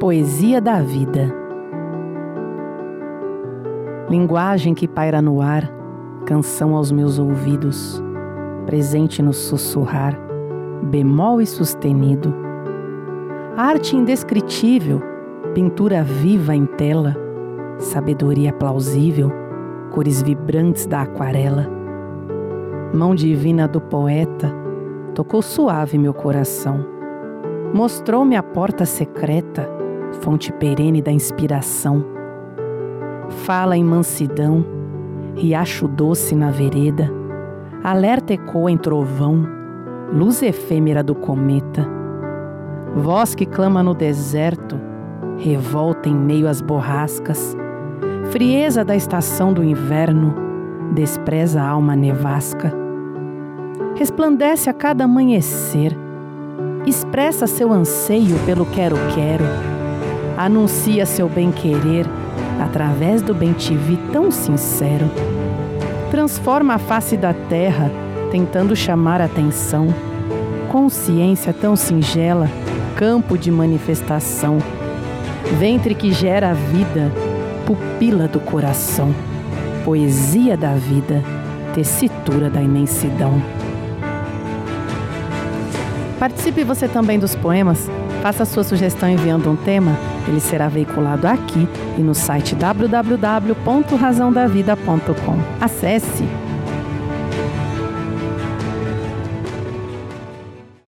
Poesia da vida. Linguagem que paira no ar, canção aos meus ouvidos, presente no sussurrar, bemol e sustenido. Arte indescritível, pintura viva em tela, sabedoria plausível, cores vibrantes da aquarela. Mão divina do poeta tocou suave meu coração. Mostrou-me a porta secreta fonte perene da inspiração. Fala em mansidão, riacho doce na vereda, alerta ecoa em trovão, luz efêmera do cometa. Voz que clama no deserto, revolta em meio às borrascas, frieza da estação do inverno, despreza a alma nevasca. Resplandece a cada amanhecer, expressa seu anseio pelo quero-quero anuncia seu bem-querer através do bem-te-vi tão sincero. Transforma a face da terra, tentando chamar atenção. Consciência tão singela, campo de manifestação. Ventre que gera a vida, pupila do coração. Poesia da vida, tessitura da imensidão. Participe você também dos poemas. Faça sua sugestão enviando um tema, ele será veiculado aqui e no site www.razãodavida.com. Acesse